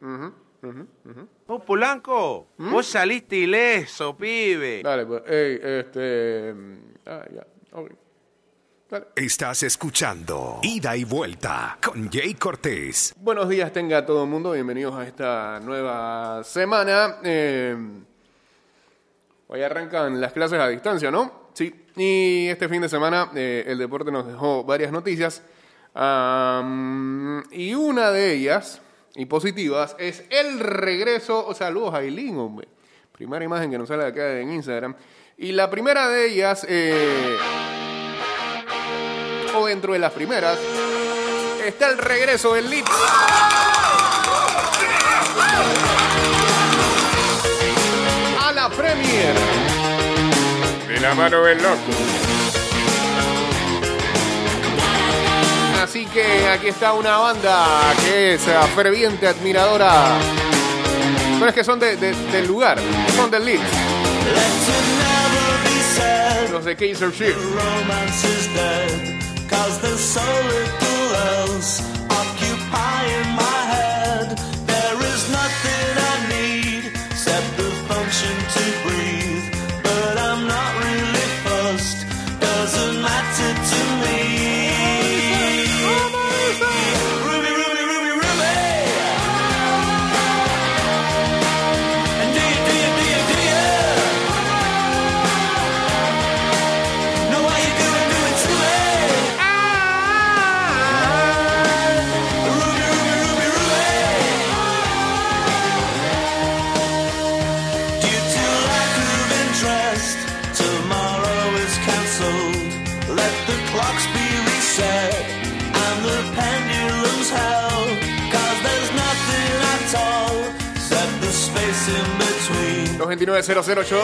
Vos, Polanco, vos saliste ileso, pibe. Dale, pues, ey, este... Ah, ya, ok. Dale. Estás escuchando Ida y Vuelta con Jay Cortés. Buenos días tenga todo el mundo, bienvenidos a esta nueva semana. Eh, hoy arrancan las clases a distancia, ¿no? Sí. Y este fin de semana eh, el deporte nos dejó varias noticias. Y una de ellas, y positivas, es el regreso, o sea, saludos a Eileen, hombre. Primera imagen que nos sale acá en Instagram. Y la primera de ellas, eh, o dentro de las primeras, está el regreso del Leeds. A la Premier. De la mano del loco. Así que aquí está una banda que es eh, ferviente admiradora. Pero es que son de- de- del lugar, son del Leeds. Los de Kaiser Chiefs. romance is 290082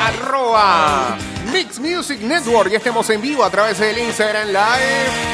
arroba Mix Music Network. Y estemos en vivo a través del Instagram Live.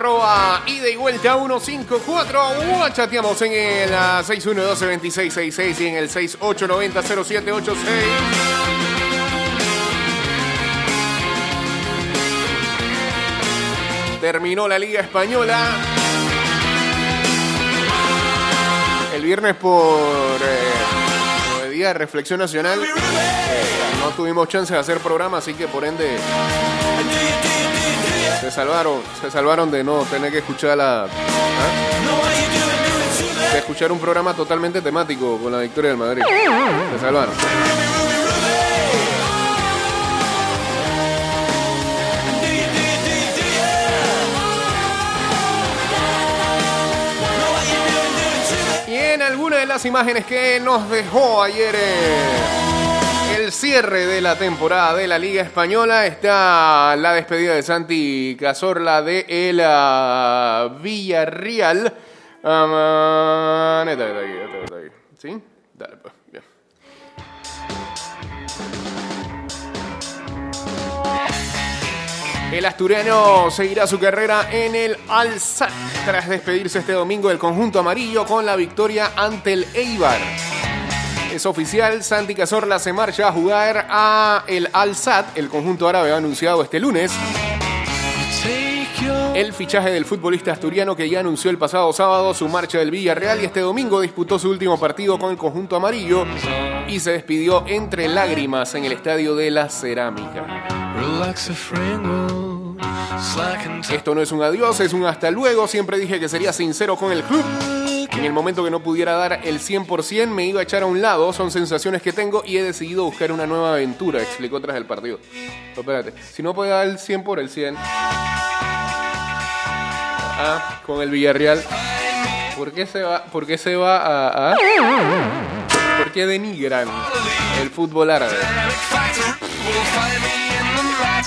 Arroba ida y vuelta 154. O chateamos en el ah, 6112-2666 y en el 6890-0786. Terminó la Liga Española. El viernes por eh, el Día de Reflexión Nacional eh, no tuvimos chance de hacer programa, así que por ende se salvaron, se salvaron de no tener que escuchar la ¿ah? de escuchar un programa totalmente temático con la victoria del Madrid. Se salvaron. Y en alguna de las imágenes que nos dejó ayer eh, cierre de la temporada de la Liga Española está la despedida de Santi Cazorla de el ah, Villarreal. Ah. ¿Sí? Dale, pues, bien. El asturiano seguirá su carrera en el Al-Sadd tras despedirse este domingo del conjunto amarillo con la victoria ante el Eibar. Es oficial, Santi Cazorla se marcha a jugar a el Al-Sadd. El conjunto árabe ha anunciado este lunes el fichaje del futbolista asturiano que ya anunció el pasado sábado su marcha del Villarreal y este domingo disputó su último partido con el conjunto amarillo y se despidió entre lágrimas en el estadio de la Cerámica. Esto no es un adiós, es un hasta luego. Siempre dije que sería sincero con el club. En el momento que no pudiera dar el 100%, me iba a echar a un lado. Son sensaciones que tengo y he decidido buscar una nueva aventura, explicó tras el partido. Pero espérate, si no puede dar el 100 por el 100, ah, con el Villarreal, ¿Por qué se va, por qué se va a, a- ¿Por qué denigran el fútbol árabe?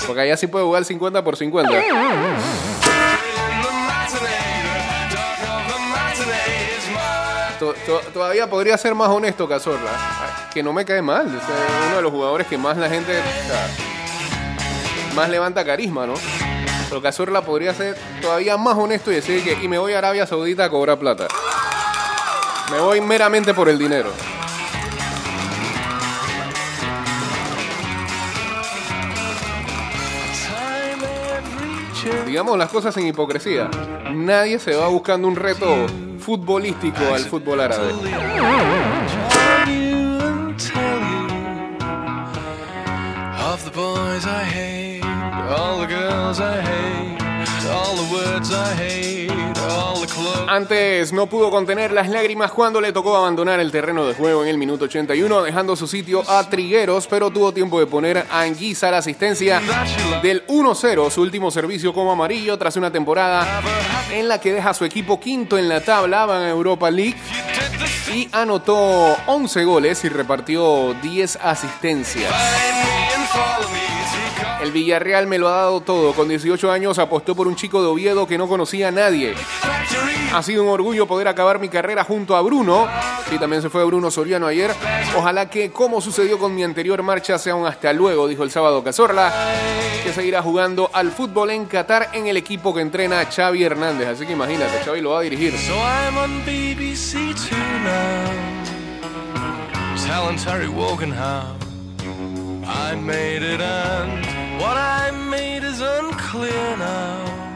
Porque allá sí puede jugar 50 por 50. To- to- todavía podría ser más honesto Cazorla, que no me cae mal, es uno de los jugadores que más la gente, más levanta carisma, ¿no? Pero Cazorla podría ser todavía más honesto y decir que y me voy a Arabia Saudita a cobrar plata. Me voy meramente por el dinero. Digamos las cosas en hipocresía. Nadie se va buscando un reto futbolístico al fútbol árabe. Of the boys I hate, all the girls I hate, all the words I hate, all the clothes. Antes no pudo contener las lágrimas cuando le tocó abandonar el terreno de juego en el minuto 81, dejando su sitio a Trigueros, pero tuvo tiempo de poner a Anguisa la asistencia del 1-0, su último servicio como amarillo tras una temporada en la que deja a su equipo quinto en la tabla, va en Europa League y anotó 11 goles y repartió 10 asistencias. El Villarreal me lo ha dado todo. Con 18 años apostó por un chico de Oviedo que no conocía a nadie. Ha sido un orgullo poder acabar mi carrera junto a Bruno. Sí, también se fue Bruno Soriano ayer. Ojalá que, como sucedió con mi anterior marcha, sea un hasta luego, dijo el sábado Cazorla, que seguirá jugando al fútbol en Qatar en el equipo que entrena Xavi Hernández. Así que imagínate, Xavi lo va a dirigir. So I'm on BBC I made it and what I made is unclear now.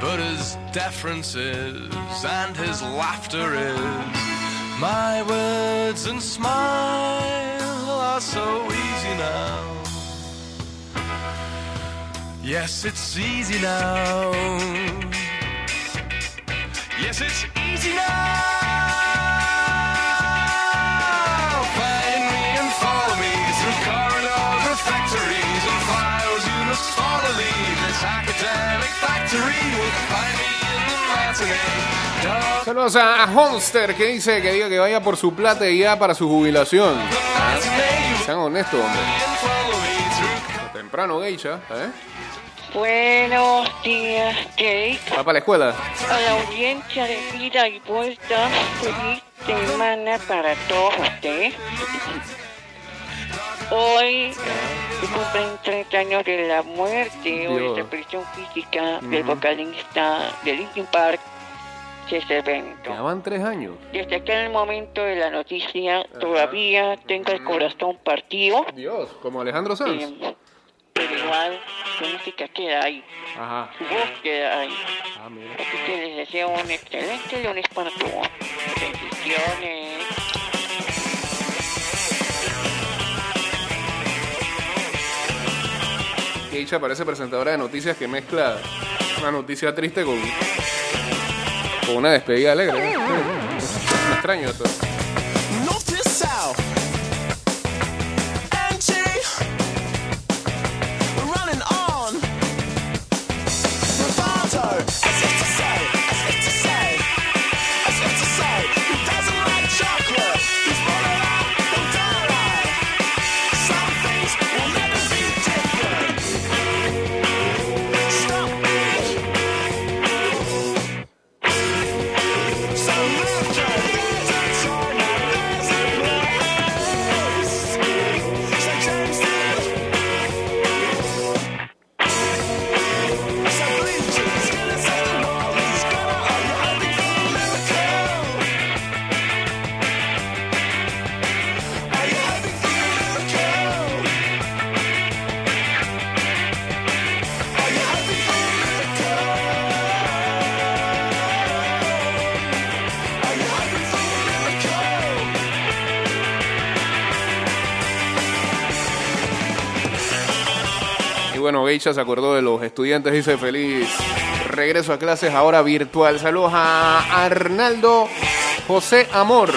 But his deference is and his laughter is my words and smile are so easy now. Yes, it's easy now. Yes, it's easy now. Saludos a, a Honster que dice que diga que vaya por su plata y ya para su jubilación. Sean honestos, hombre. Temprano, geisha, ¿eh? Buenos días, Jake. Va para la escuela. A la audiencia de vida y vuelta, feliz semana para todos ustedes. Hoy se cumplen 30 años de la muerte o Dios. desaparición física del vocalista de Linkin Park, Chester Bennington. Ya van tres años. Desde aquel momento de la noticia, todavía tengo el corazón partido, Dios, como Alejandro Sanz. eh, pero igual su música queda ahí, Ajá. su voz queda ahí. Ah, mira. Así que les deseo un excelente lunes para todos. Bendiciones. Geisha parece presentadora de noticias que mezcla una noticia triste con, con una despedida alegre. Me extraño esto. Bueno, Geisha se acordó de los estudiantes, dice feliz regreso a clases ahora virtual. Saludos a Arnaldo José Amor.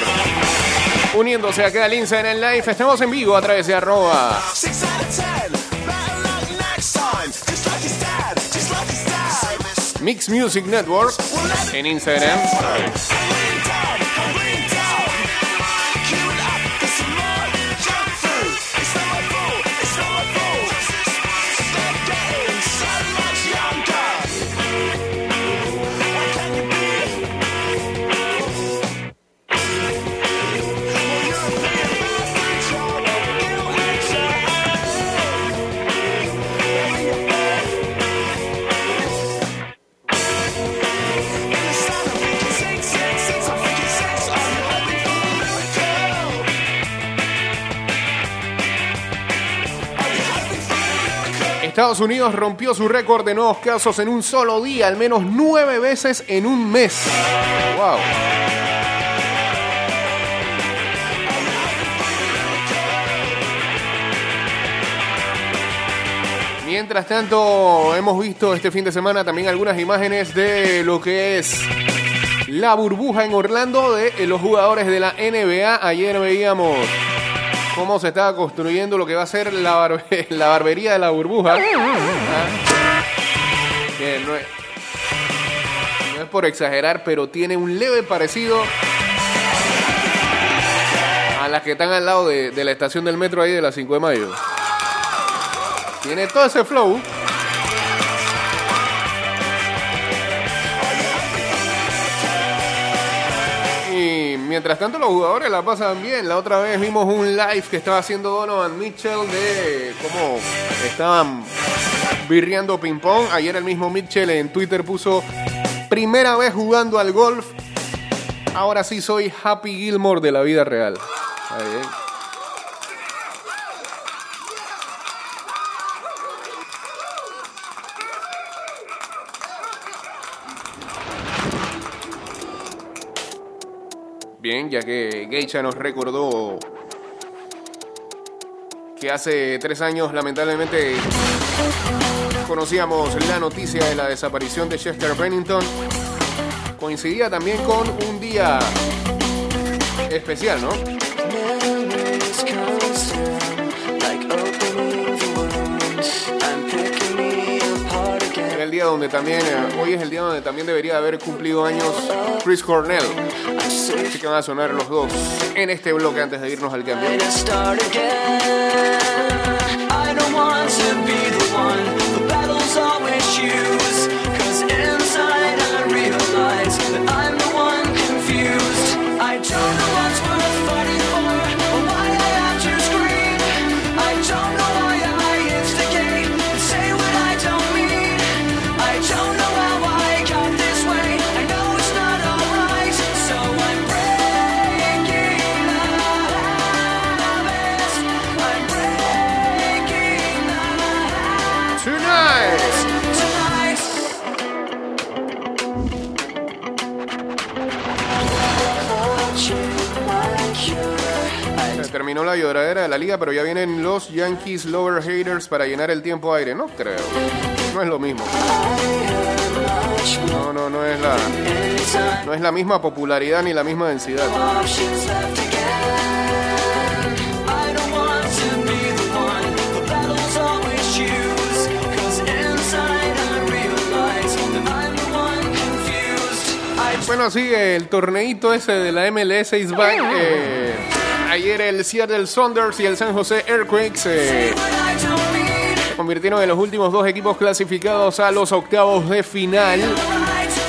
Uniéndose acá al Insta en el live, estamos en vivo a través de arroba. Mix Music Network en Instagram. Estados Unidos rompió su récord de nuevos casos en un solo día, al menos nueve veces en un mes. ¡Wow! Mientras tanto, hemos visto este fin de semana también algunas imágenes de lo que es la burbuja en Orlando de los jugadores de la NBA. Ayer veíamos cómo se estaba construyendo lo que va a ser la, barbe- la barbería de la burbuja. Ah. Que no es, no es por exagerar, pero tiene un leve parecido a las que están al lado de, de la estación del metro ahí de la 5 de mayo. Tiene todo ese flow. Mientras tanto los jugadores la pasan bien. La otra vez vimos un live que estaba haciendo Donovan Mitchell de cómo estaban birreando ping pong. Ayer el mismo Mitchell en Twitter puso primera vez jugando al golf. Ahora sí soy Happy Gilmore de la vida real. Ya que Geisha nos recordó que hace tres años lamentablemente conocíamos la noticia de la desaparición de Chester Bennington. Coincidía también con un día especial, ¿no? Donde también, eh, hoy es el día donde también debería haber cumplido años Chris Cornell. Así que van a sonar los dos en este bloque antes de irnos al cambio. De la liga, pero ya vienen los Yankees Lover Haters para llenar el tiempo aire. No creo. No es lo mismo. No, no, no es la, no es la misma popularidad ni la misma densidad. Bueno, sigue el torneito ese de la MLS. Eh, ayer el Seattle Saunders y el San José Earthquakes eh, se convirtieron en los últimos dos equipos clasificados a los octavos de final.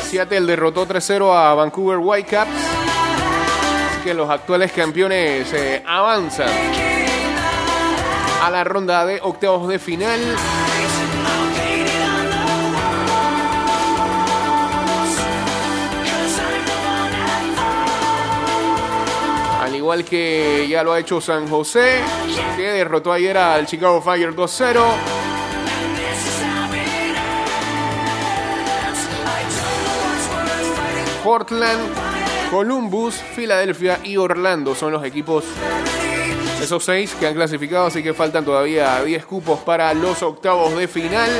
Seattle derrotó 3-0 a Vancouver Whitecaps. Así que los actuales campeones eh, avanzan a la ronda de octavos de final. Igual que ya lo ha hecho San José, que derrotó ayer al Chicago Fire 2-0. Portland, Columbus, Filadelfia y Orlando son los equipos, esos seis que han clasificado, así que faltan todavía 10 cupos para los octavos de final.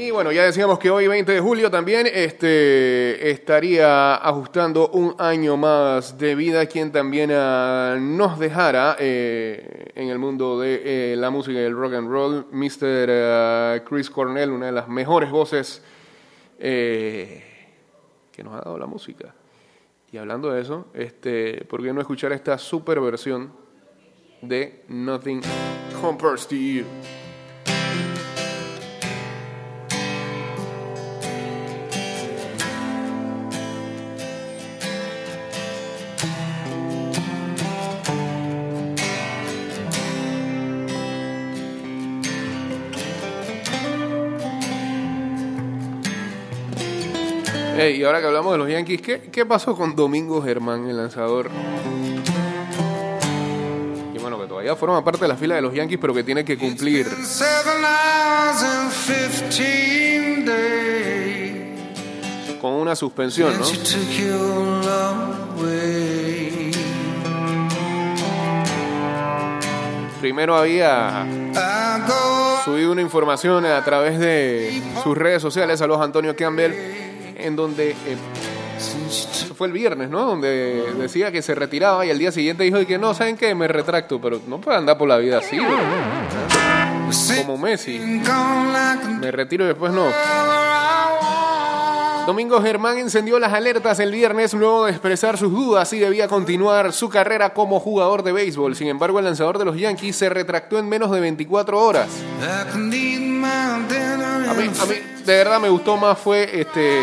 Y bueno, ya decíamos que hoy, 20 de julio, también este, estaría ajustando un año más de vida, quien también ah, nos dejara eh, en el mundo de eh, la música y el rock and roll, Mr. ah, Chris Cornell, una de las mejores voces eh, que nos ha dado la música. Y hablando de eso, este, ¿por qué no escuchar esta super versión de Nothing Compares to You? Y ahora que hablamos de los Yankees, ¿qué, qué pasó con Domingo Germán, el lanzador? Y bueno, que todavía forma parte de la fila de los Yankees, pero que tiene que cumplir. Seven hours and 15 days. con una suspensión, ¿no? Primero había subido una información a través de sus redes sociales a los Antonio Campbell, en donde eh, fue el viernes, ¿no? Donde decía que se retiraba y al día siguiente dijo que no, ¿saben qué? Me retracto, pero no puede andar por la vida así, como Messi. Me retiro y después no. Domingo Germán encendió las alertas el viernes luego de expresar sus dudas si debía continuar su carrera como jugador de béisbol. Sin embargo, el lanzador de los Yankees se retractó en menos de 24 horas. A mí, and a mí de verdad me gustó más fue este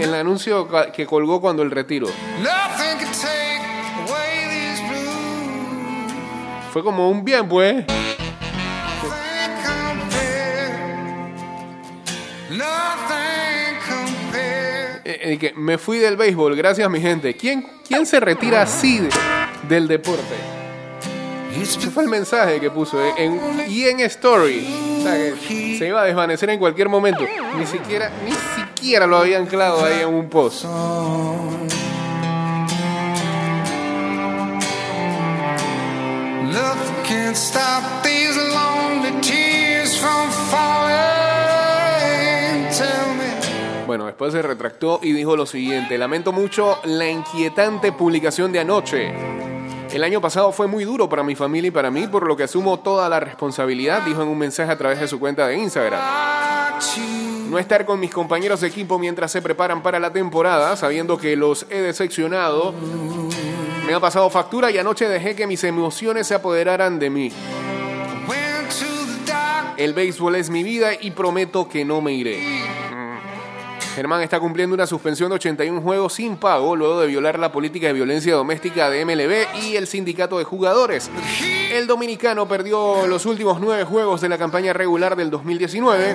el anuncio que colgó cuando el retiro. Fue como un bien, pues. Eh, eh, que me fui del béisbol, gracias mi gente. ¿Quién, quién se retira así de- del deporte? Ese fue el mensaje que puso eh, en, y en Story. O sea, que se iba a desvanecer en cualquier momento. Ni siquiera, ni siquiera lo había anclado ahí en un post. Bueno, después se retractó y dijo lo siguiente. Lamento mucho la inquietante publicación de anoche. El año pasado fue muy duro para mi familia y para mí, por lo que asumo toda la responsabilidad, dijo en un mensaje a través de su cuenta de Instagram. No estar con mis compañeros de equipo mientras se preparan para la temporada, sabiendo que los he decepcionado, me ha pasado factura y anoche dejé que mis emociones se apoderaran de mí. El béisbol es mi vida y prometo que no me iré. Germán está cumpliendo una suspensión de 81 juegos sin pago luego de violar la política de violencia doméstica de MLB y el sindicato de jugadores. El dominicano perdió los últimos nueve juegos de la campaña regular del 2019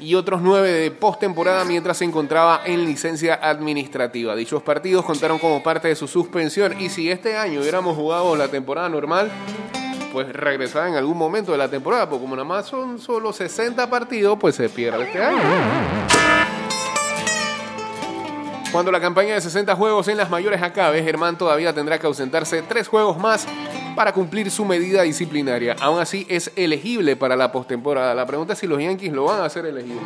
y otros nueve de postemporada mientras se encontraba en licencia administrativa. Dichos partidos contaron como parte de su suspensión y si este año hubiéramos jugado la temporada normal, pues regresaba en algún momento de la temporada, porque como nada más son solo 60 partidos, pues se pierde este año. Cuando la campaña de 60 juegos en las mayores acabe, Germán todavía tendrá que ausentarse tres juegos más para cumplir su medida disciplinaria. Aún así, es elegible para la postemporada. La pregunta es si los Yankees lo van a hacer elegible.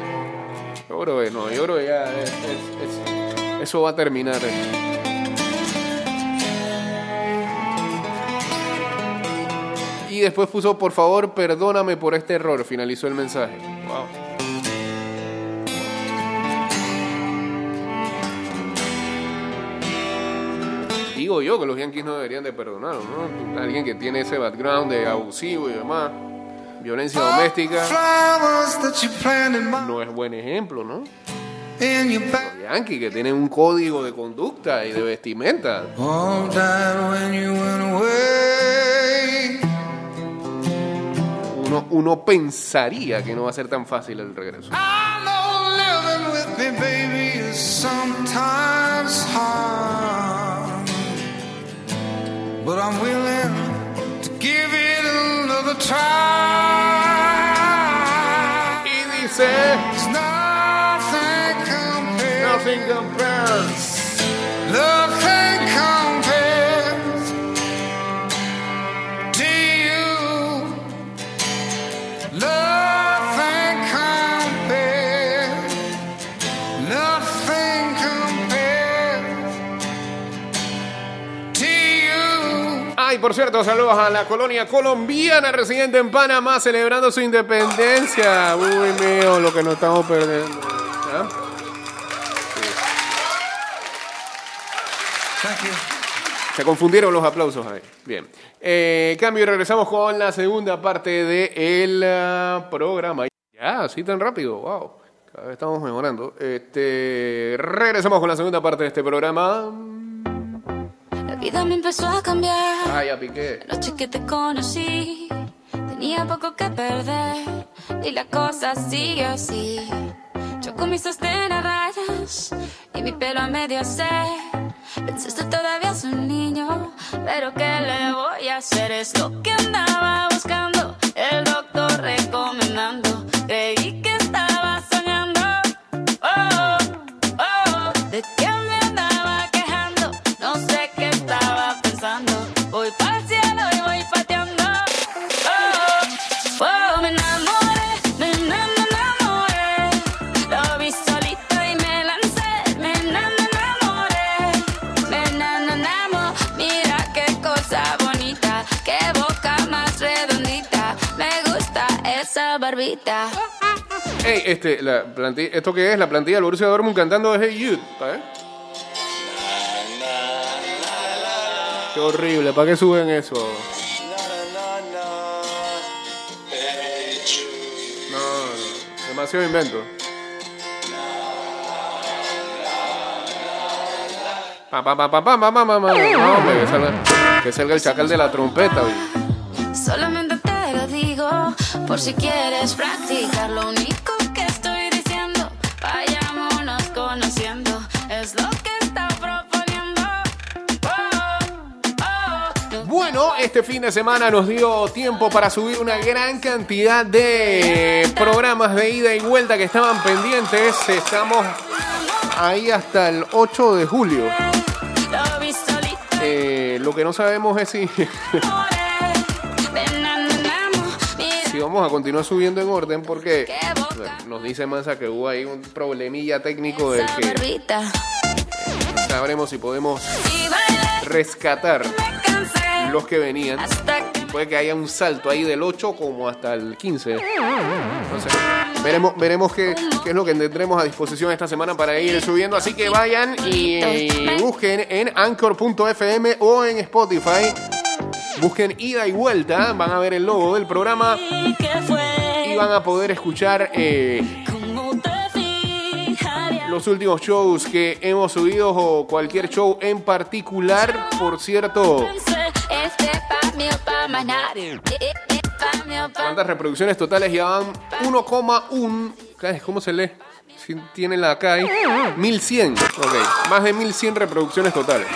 Yo creo que yo creo ya es- es- es- eso va a terminar. Y después puso, por favor, perdóname por este error. Finalizó el mensaje. Wow. Digo yo que los Yankees no deberían de perdonarlo, ¿no? Alguien que tiene ese background de abusivo y demás, violencia doméstica, no es buen ejemplo, ¿no? Los Yankees que tienen un código de conducta y de vestimenta. Uno, uno pensaría que no va a ser tan fácil el regreso. Sometimes hard. But I'm willing to give it another try. Y dice, 'Cause nothing compares. nothing compares. Nothing por cierto, saludos a la colonia colombiana residente en Panamá celebrando su independencia. Uy, mío, lo que nos estamos perdiendo. ¿Ah? Se confundieron los aplausos ahí. Bien. Eh, cambio y regresamos con la segunda parte del ah, programa. Ya, así tan rápido. Wow. Cada vez estamos mejorando. Este, regresamos con la segunda parte de este programa. Vida me empezó a cambiar. Ya piqué. La noche que te conocí, tenía poco que perder. Y la cosa sigue así. Yo con mis sostén a rayas y mi pelo a medio se. Pensaste todavía es un niño, pero ¿qué le voy a hacer? Es lo que andaba buscando, el doctor recomendando. Creí que Ey, este, la ¿esto qué es? La plantilla del Borussia Dortmund cantando Hey Youth. ¿para qué? Horrible, ¿para qué suben eso? No, no, demasiado invento. Pa, pa, pa, pa, pa, pa, pa, pa, pa. Que salga, que salga el chacal de la trompeta. Por si quieres practicar. Lo único que estoy diciendo, vayámonos conociendo. Es lo que está proponiendo. Oh, oh, no Bueno, este fin de semana nos dio tiempo para subir una gran cantidad de programas de ida y vuelta que estaban pendientes. Estamos ahí hasta el 8 de julio. Eh, lo que no sabemos es si, vamos a continuar subiendo en orden porque nos dice Mansa que hubo ahí un problemilla técnico del que sabremos si podemos rescatar los que venían. Puede que haya un salto ahí del 8 como hasta el 15. No sé. Veremos, veremos qué, qué es lo que tendremos a disposición esta semana para ir subiendo. Así que vayan y, busquen en anchor.fm o en Spotify. Busquen ida y vuelta. Van a ver el logo del programa y van a poder escuchar eh, los últimos shows que hemos subido o cualquier show en particular. Por cierto, ¿Cuántas reproducciones totales llevan? 1,1. ¿qué? ¿Cómo se lee? Si tiene la acá ahí. 1100. Ok. Más de 1100 reproducciones totales.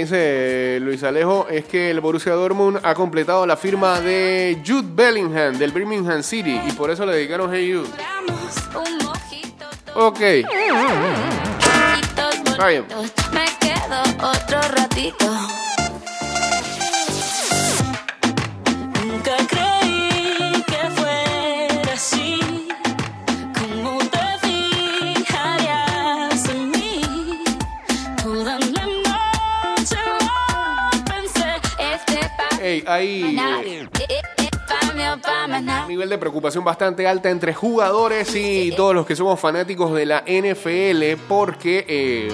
Dice Luis Alejo es que el Borussia Dortmund ha completado la firma de Jude Bellingham del Birmingham City y por eso le dedicaron Hey Jude. Ok. Está bien. Me quedo otro ratito. Este pa' Ey, hay eh, un nivel de preocupación bastante alta entre jugadores y todos los que somos fanáticos de la NFL porque... eh,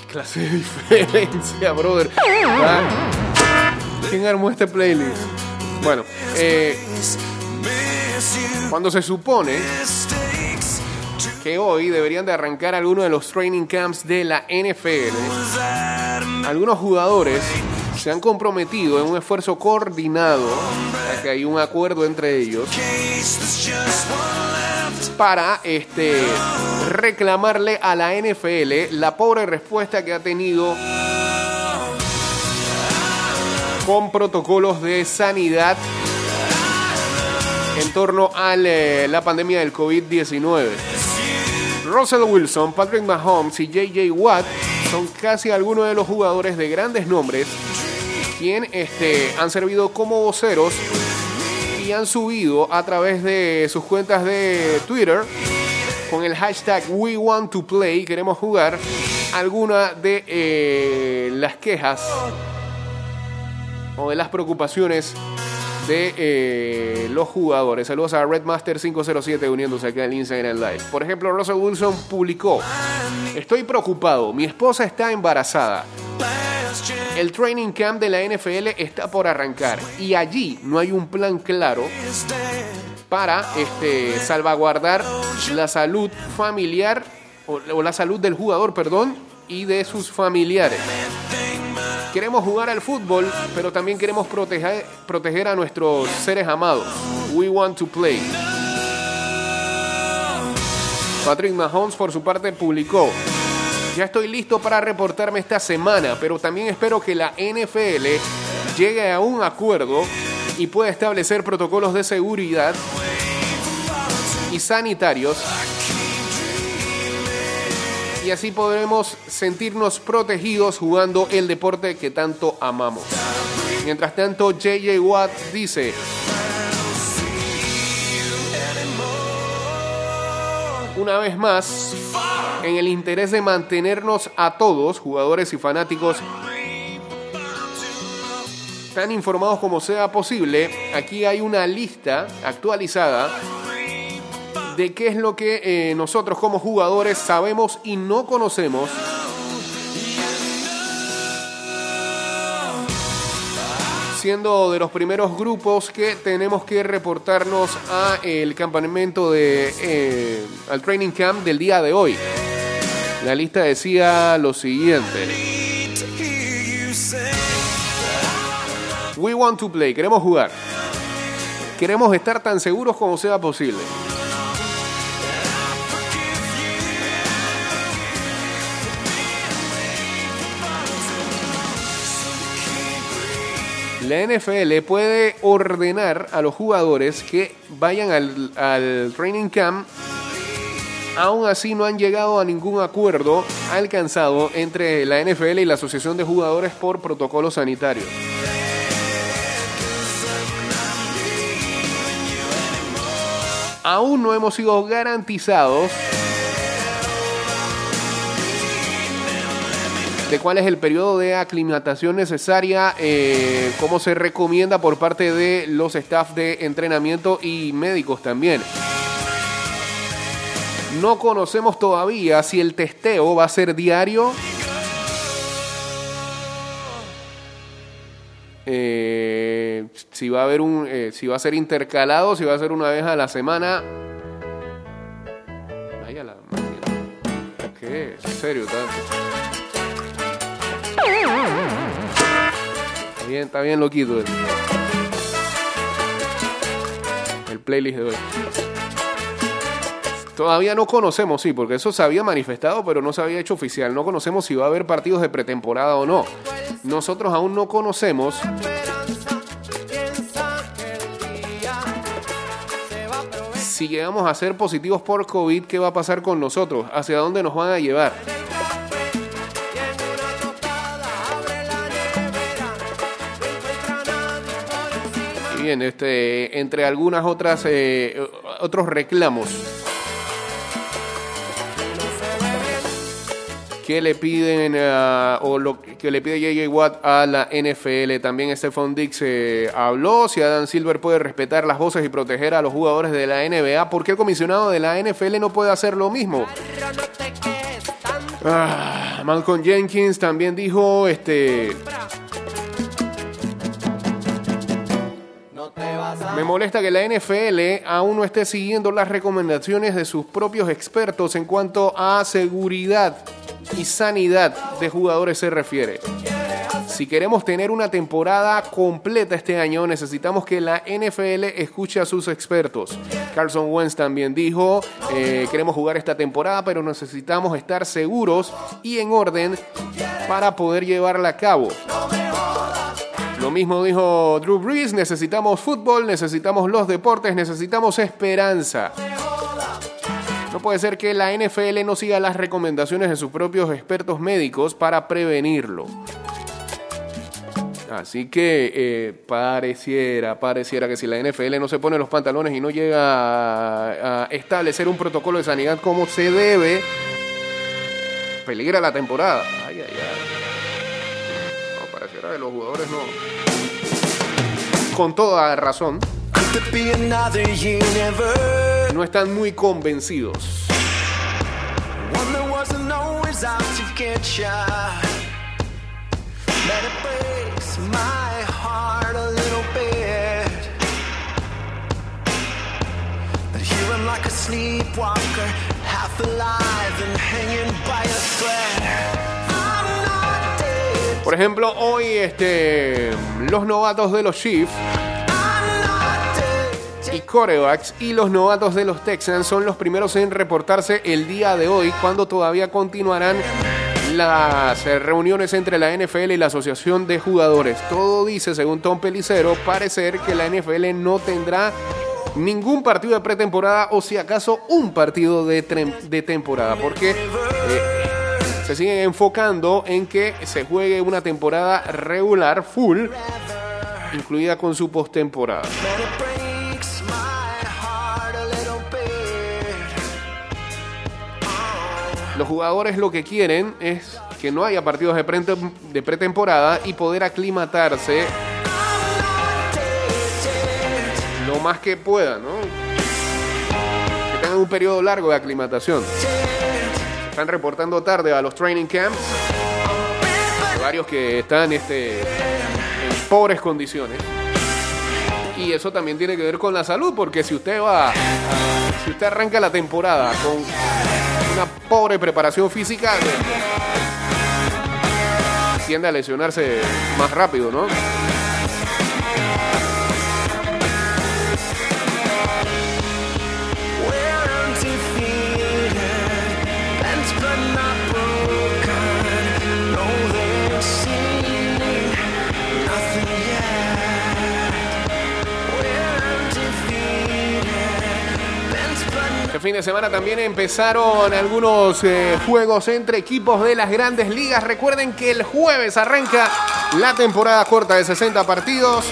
¿Qué clase de diferencia, brother? Ah, ¿Quién armó este playlist? Bueno, eh, cuando se supone que hoy deberían de arrancar algunos de los training camps de la NFL, algunos jugadores se han comprometido en un esfuerzo coordinado, ya que hay un acuerdo entre ellos, para este, reclamarle a la NFL la pobre respuesta que ha tenido con protocolos de sanidad en torno a la pandemia del COVID-19. Russell Wilson, Patrick Mahomes y JJ Watt son casi algunos de los jugadores de grandes nombres quien este, han servido como voceros y han subido a través de sus cuentas de Twitter con el hashtag We Want to Play, queremos jugar, alguna de eh, las quejas o de las preocupaciones de eh, los jugadores. Saludos a Redmaster507 uniéndose acá en Instagram Live. Por ejemplo, Russell Wilson publicó, estoy preocupado, mi esposa está embarazada. El training camp de la NFL está por arrancar y allí no hay un plan claro para este, salvaguardar la salud familiar o, o la salud del jugador, perdón, y de sus familiares. Queremos jugar al fútbol, pero también queremos proteger, proteger a nuestros seres amados. We want to play. Patrick Mahomes, por su parte, publicó. Ya estoy listo para reportarme esta semana, pero también espero que la NFL llegue a un acuerdo y pueda establecer protocolos de seguridad y sanitarios y así podremos sentirnos protegidos jugando el deporte que tanto amamos. Mientras tanto, JJ Watt dice, una vez más, en el interés de mantenernos a todos, jugadores y fanáticos, tan informados como sea posible, aquí hay una lista actualizada de qué es lo que eh, nosotros como jugadores sabemos y no conocemos. Siendo de los primeros grupos que tenemos que reportarnos a el campamento de eh, al training camp del día de hoy. La lista decía lo siguiente. We want to play, queremos jugar. Queremos estar tan seguros como sea posible. La NFL puede ordenar a los jugadores que vayan al, training camp. Aún así no han llegado a ningún acuerdo alcanzado entre la NFL y la Asociación de Jugadores por protocolo sanitario. Aún no hemos sido garantizados de cuál es el periodo de aclimatación necesaria, eh, cómo se recomienda por parte de los staff de entrenamiento y médicos también. No conocemos todavía si el testeo va a ser diario. Eh, si va a haber un, eh, si va a ser intercalado, si va a ser una vez a la semana. Vaya la máquina. ¿Qué? ¿En serio? Tanto? Bien, está bien loquito. El playlist de hoy. Todavía no conocemos, sí, porque eso se había manifestado, pero no se había hecho oficial. No conocemos si va a haber partidos de pretemporada o no. Nosotros aún no conocemos si llegamos a ser positivos por COVID, ¿qué va a pasar con nosotros? ¿Hacia dónde nos van a llevar? Bien, este, entre algunas otras eh, otros reclamos que le piden o lo que le pide JJ Watt a la NFL. También Stephon Dix eh, habló si Adam Silver puede respetar las voces y proteger a los jugadores de la NBA. ¿Por qué el comisionado de la NFL no puede hacer lo mismo? Ah, Malcolm Jenkins también dijo este Me molesta que la NFL aún no esté siguiendo las recomendaciones de sus propios expertos en cuanto a seguridad y sanidad de jugadores se refiere. Si queremos tener una temporada completa este año, necesitamos que la NFL escuche a sus expertos. Carson Wentz también dijo, eh, queremos jugar esta temporada, pero necesitamos estar seguros y en orden para poder llevarla a cabo. Lo mismo dijo Drew Brees, necesitamos fútbol, necesitamos los deportes, necesitamos esperanza. No puede ser que la NFL no siga las recomendaciones de sus propios expertos médicos para prevenirlo. Así que eh, pareciera, pareciera que si la NFL no se pone los pantalones y no llega a, a establecer un protocolo de sanidad como se debe, peligra la temporada. Ay, ay, ay. Que los jugadores no. Con toda razón, no están muy convencidos. Like a sleepwalker, half alive and hanging Por ejemplo, hoy este, los novatos de los Chiefs y corebacks y los novatos de los Texans son los primeros en reportarse el día de hoy cuando todavía continuarán las eh, reuniones entre la NFL y la Asociación de Jugadores. Todo dice, según Tom Pelicero, parecer que la NFL no tendrá ningún partido de pretemporada o si acaso un partido de, de temporada, porque eh, se siguen enfocando en que se juegue una temporada regular, full, incluida con su postemporada. Los jugadores lo que quieren es que no haya partidos de, pre- de pretemporada y poder aclimatarse lo más que puedan, ¿no? Que tengan un periodo largo de aclimatación. Están reportando tarde a los training camps. Varios que están este, en pobres condiciones. Y eso también tiene que ver con la salud, porque si usted va, si usted arranca la temporada con una pobre preparación física, tiende a lesionarse más rápido, ¿no? Este fin de semana también empezaron algunos eh, juegos entre equipos de las grandes ligas. Recuerden que el jueves arranca la temporada corta de 60 partidos.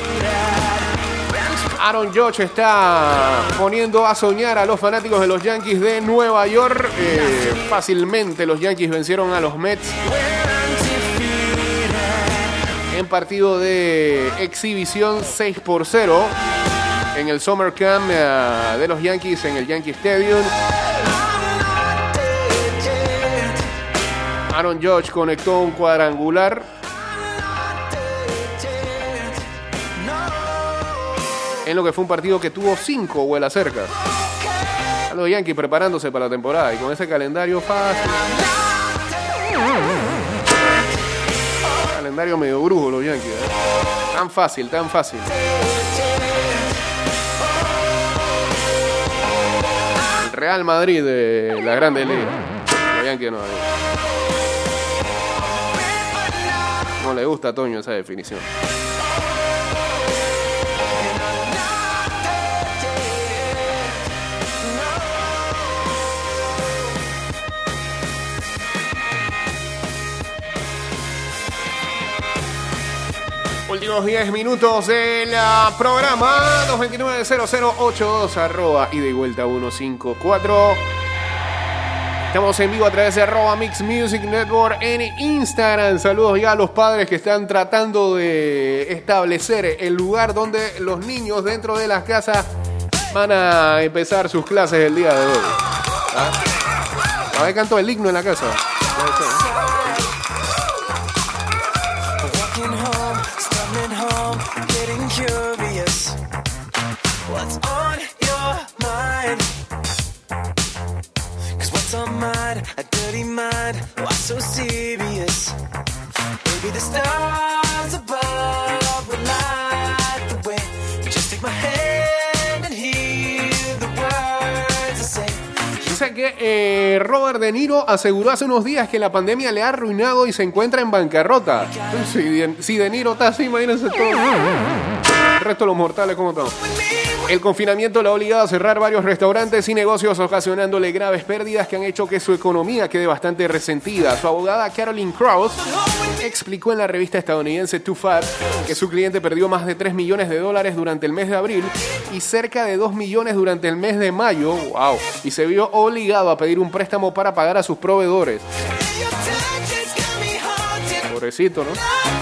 Aaron Judge está poniendo a soñar a los fanáticos de los Yankees de Nueva York. Eh, fácilmente los Yankees vencieron a los Mets en partido de exhibición 6 por 0 en el Summer Camp eh, de los Yankees en el Yankee Stadium. Aaron Judge conectó un cuadrangular. En lo que fue un partido que tuvo cinco vuelas cerca. A los Yankees preparándose para la temporada y con ese calendario fácil. Calendario medio brujo los Yankees. ¿eh? Tan fácil, tan fácil. Real Madrid de la Grande Liga. No. No le gusta a Toño esa definición. Últimos 10 minutos del ah, programa 229-0082 arroba y de vuelta 154. Estamos en vivo a través de arroba Mix Music Network en Instagram. Saludos ya a los padres que están tratando de establecer el lugar donde los niños dentro de las casas van a empezar sus clases el día de hoy. ¿Ah? A ver, canto el himno en la casa. A dirty mind, why so serious? Maybe the stars above will light the way. You just take my hand and hear the words I say. Dice que eh, Robert De Niro aseguró hace unos días que la pandemia le ha arruinado y se encuentra en bancarrota. Si De, si De Niro está así, imagínense todo. El resto de los mortales, ¿cómo estamos? El confinamiento lo ha obligado a cerrar varios restaurantes y negocios, ocasionándole graves pérdidas que han hecho que su economía quede bastante resentida. Su abogada Caroline Krauss explicó en la revista estadounidense Too Fat que su cliente perdió más de 3 millones de dólares durante el mes de abril y cerca de 2 millones durante el mes de mayo. ¡Wow! Y se vio obligado a pedir un préstamo para pagar a sus proveedores.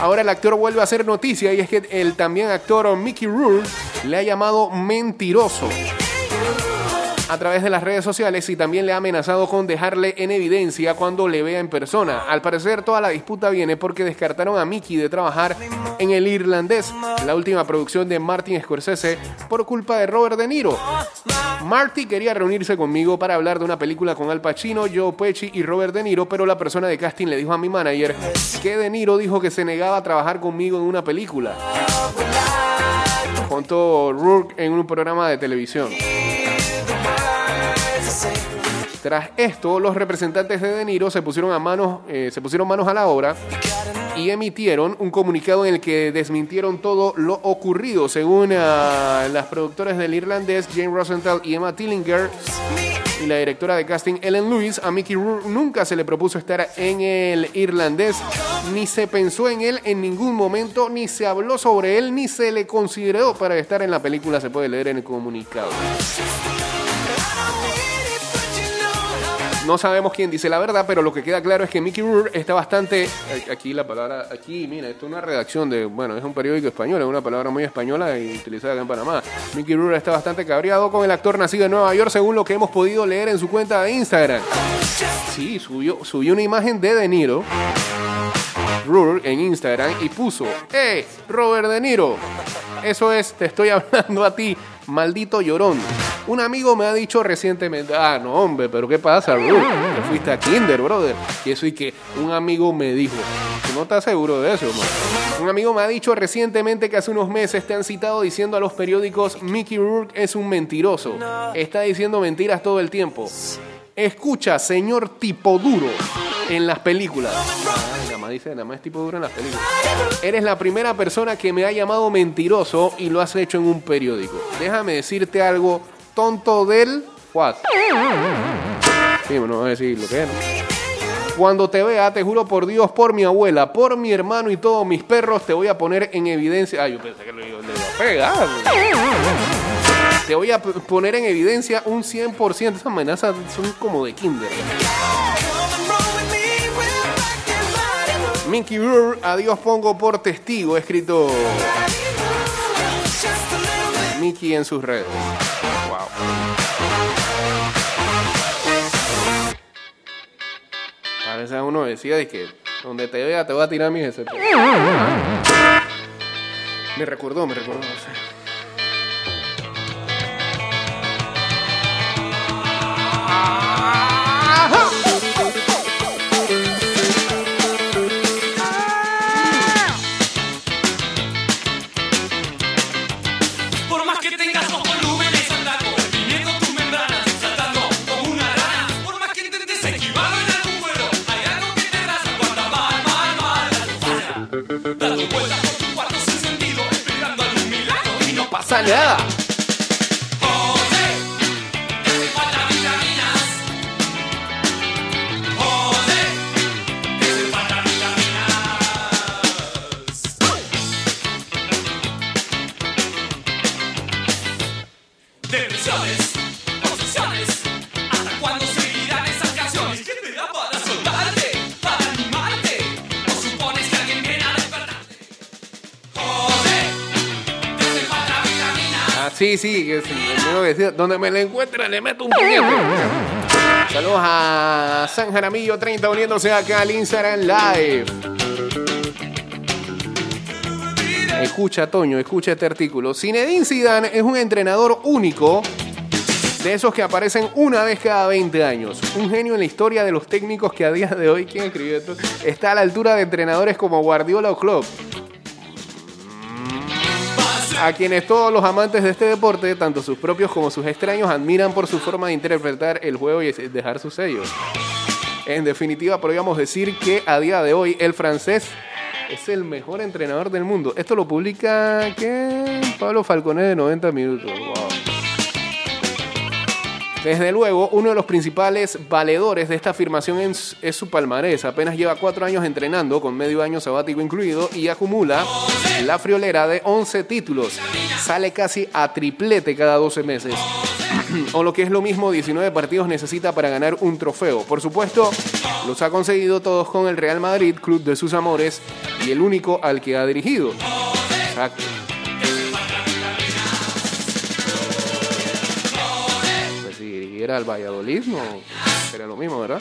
Ahora el actor vuelve a hacer noticia y es que el también actor Mickey Rourke le ha llamado mentiroso a través de las redes sociales y también le ha amenazado con dejarle en evidencia cuando le vea en persona. Al parecer toda la disputa viene porque descartaron a Mickey de trabajar en El Irlandés, la última producción de Martin Scorsese, por culpa de Robert De Niro. Marty quería reunirse conmigo para hablar de una película con Al Pacino, Joe Pesci y Robert De Niro, pero la persona de casting le dijo a mi manager que De Niro dijo que se negaba a trabajar conmigo en una película. Contó Rourke en un programa de televisión. Tras esto, los representantes de De Niro se pusieron, manos, eh, se pusieron manos a la obra y emitieron un comunicado en el que desmintieron todo lo ocurrido. Según ah, las productoras del irlandés Jane Rosenthal y Emma Tillinger y la directora de casting Ellen Lewis, a Mickey Rourke nunca se le propuso estar en el irlandés, ni se pensó en él en ningún momento, ni se habló sobre él, ni se le consideró para estar en la película, se puede leer en el comunicado. No sabemos quién dice la verdad, pero lo que queda claro es que Mickey Rourke está bastante. Aquí la palabra. Aquí, mira, esto es una redacción de. Bueno, es un periódico español, es una palabra muy española y utilizada acá en Panamá. Mickey Rourke está bastante cabreado con el actor nacido en Nueva York, según lo que hemos podido leer en su cuenta de Instagram. Sí, subió, subió una imagen de De Niro. Rourke en Instagram y puso: ¡Eh, Robert De Niro! Eso es, te estoy hablando a ti, maldito llorón. Un amigo me ha dicho recientemente, ah, no, hombre, pero ¿qué pasa, bro? Te fuiste a Kinder, brother. Y eso y que un amigo me dijo, ¿tú no estás seguro de eso? Un amigo me ha dicho recientemente que hace unos meses te han citado diciendo a los periódicos, Mickey Rourke es un mentiroso. Está diciendo mentiras todo el tiempo. Escucha, señor tipo duro en las películas. Ay, nada más dice, nada más es tipo duro en las películas. Eres la primera persona que me ha llamado mentiroso y lo has hecho en un periódico. Déjame decirte algo tonto del Juan. Sí, no voy a decir lo que es. Cuando te vea, te juro por Dios, por mi abuela, por mi hermano y todos mis perros, te voy a poner en evidencia. Ay, yo pensé que lo iba a pegar. Te voy a poner en evidencia un 100%. Esas amenazas son como de kinder. Mickey Rourke, a Dios pongo por testigo, escrito Mickey en sus redes. Wow. Parece a uno decía de que donde te vea te voy a tirar mis ese. Me recordó, me recordó. Y donde me la encuentre le meto un puñete. Saludos a San Jaramillo 30 uniéndose acá al Instagram Live. Escucha, Toño, escucha este artículo. Zinedine Zidane es un entrenador único de esos que aparecen una vez cada 20 años. Un genio en la historia de los técnicos que a día de hoy, ¿quién escribió esto? Está a la altura de entrenadores como Guardiola o Klopp. A quienes todos los amantes de este deporte, tanto sus propios como sus extraños, admiran por su forma de interpretar el juego y dejar su sello. En definitiva, podríamos decir que a día de hoy el francés Es el mejor entrenador del mundo. Esto lo publica. Pablo Falconet de 90 minutos. Wow. Desde luego, uno de los principales valedores de esta afirmación es, su palmarés. Apenas lleva cuatro años entrenando, con medio año sabático incluido, y acumula la friolera de 11 títulos. Sale casi a triplete cada 12 meses. o lo que es lo mismo, 19 partidos necesita para ganar un trofeo. Por supuesto, los ha conseguido todos con el Real Madrid, club de sus amores, y el único al que ha dirigido. Exacto. Dirigiera al Valladolid, no sería lo mismo, ¿verdad?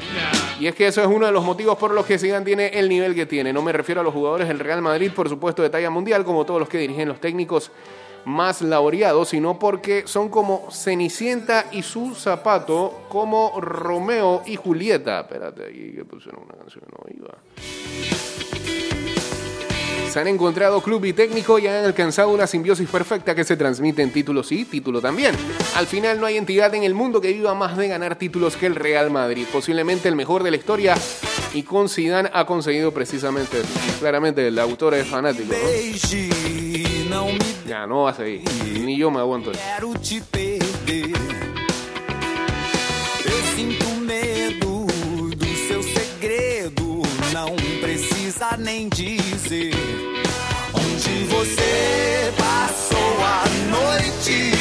Y es que eso es uno de los motivos por los que Zidane tiene el nivel que tiene. No me refiero a los jugadores del Real Madrid, por supuesto, de talla mundial, como todos los que dirigen los técnicos más laureados, sino porque son como Cenicienta y su zapato, como Romeo y Julieta. Espérate, ahí que pusieron una canción, no iba. Se han encontrado club y técnico y han alcanzado una simbiosis perfecta que se transmite en títulos sí, título también. Al final no hay entidad en el mundo que viva más de ganar títulos que el Real Madrid, posiblemente el mejor de la historia y con Zidane ha conseguido precisamente, claramente el autor es fanático. Ya, no va a. Ni yo me aguanto. Não precisa nem dizer onde você passou a noite.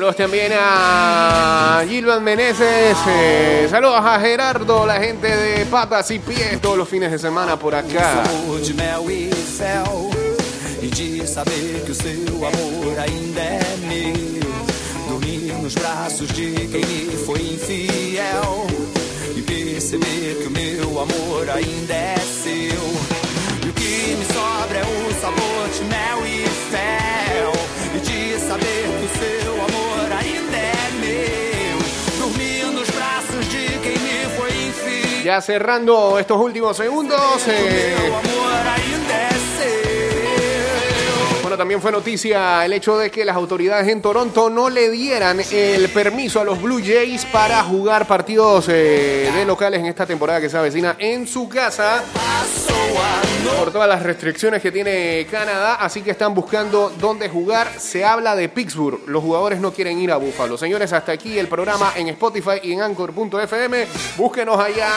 Saludos también a Gilvan Meneses. eh, saludos a Gerardo, la gente de Patas y Pies, todos los fines de semana por acá. nos braços de quem me foi infiel E perceber que o meu amor ainda é seu E o que me sobra é o sabor de mel e fel Ya cerrando estos últimos segundos. eh, también fue noticia el hecho de que las autoridades en Toronto no le dieran el permiso a los Blue Jays para jugar partidos eh, de locales en esta temporada que se avecina en su casa por todas las restricciones que tiene Canadá, así que están buscando dónde jugar. Se habla de Pittsburgh, los jugadores no quieren ir a Buffalo. Señores, hasta aquí el programa en Spotify y en Anchor.fm. Búsquenos allá.